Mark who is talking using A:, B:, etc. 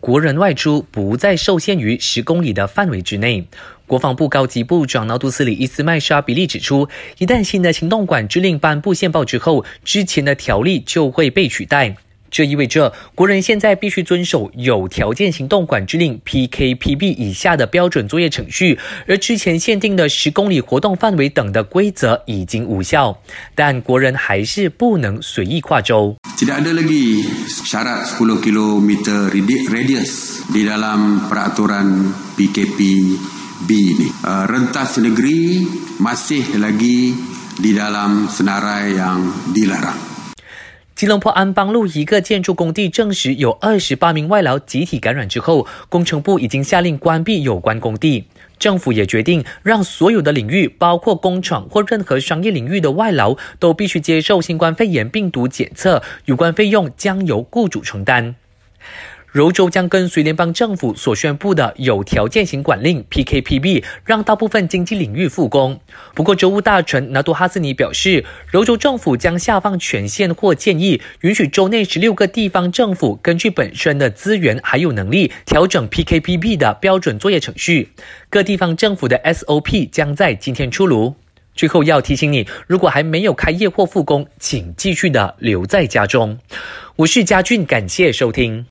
A: 国人外出不再受限于十公里的范围之内。国防部高级部长纳杜斯里伊斯麦沙比利指出，一旦新的行动管制令颁布宪报之后，之前的条例就会被取代。这意味着国人现在必须遵守有条件行动管制令 （PKPB） 以下的标准作业程序，而之前限定的十公里活动范围等的规则已经无效。但国人还是不能随意跨州。
B: Tidak ada lagi syarat 10 km radius di dalam peraturan PKPB ini. Rentas negeri masih lagi di dalam senarai yang dilarang.
A: 吉隆坡安邦路一个建筑工地证实有二十八名外劳集体感染之后，工程部已经下令关闭有关工地。政府也决定让所有的领域，包括工厂或任何商业领域的外劳，都必须接受新冠肺炎病毒检测，有关费用将由雇主承担。柔州将跟随联邦政府所宣布的有条件型管令 （PKPB），让大部分经济领域复工。不过，州务大臣拿杜哈斯尼表示，柔州政府将下放权限或建议，允许州内十六个地方政府根据本身的资源还有能力，调整 PKPB 的标准作业程序。各地方政府的 SOP 将在今天出炉。最后要提醒你，如果还没有开业或复工，请继续的留在家中。我是嘉俊，感谢收听。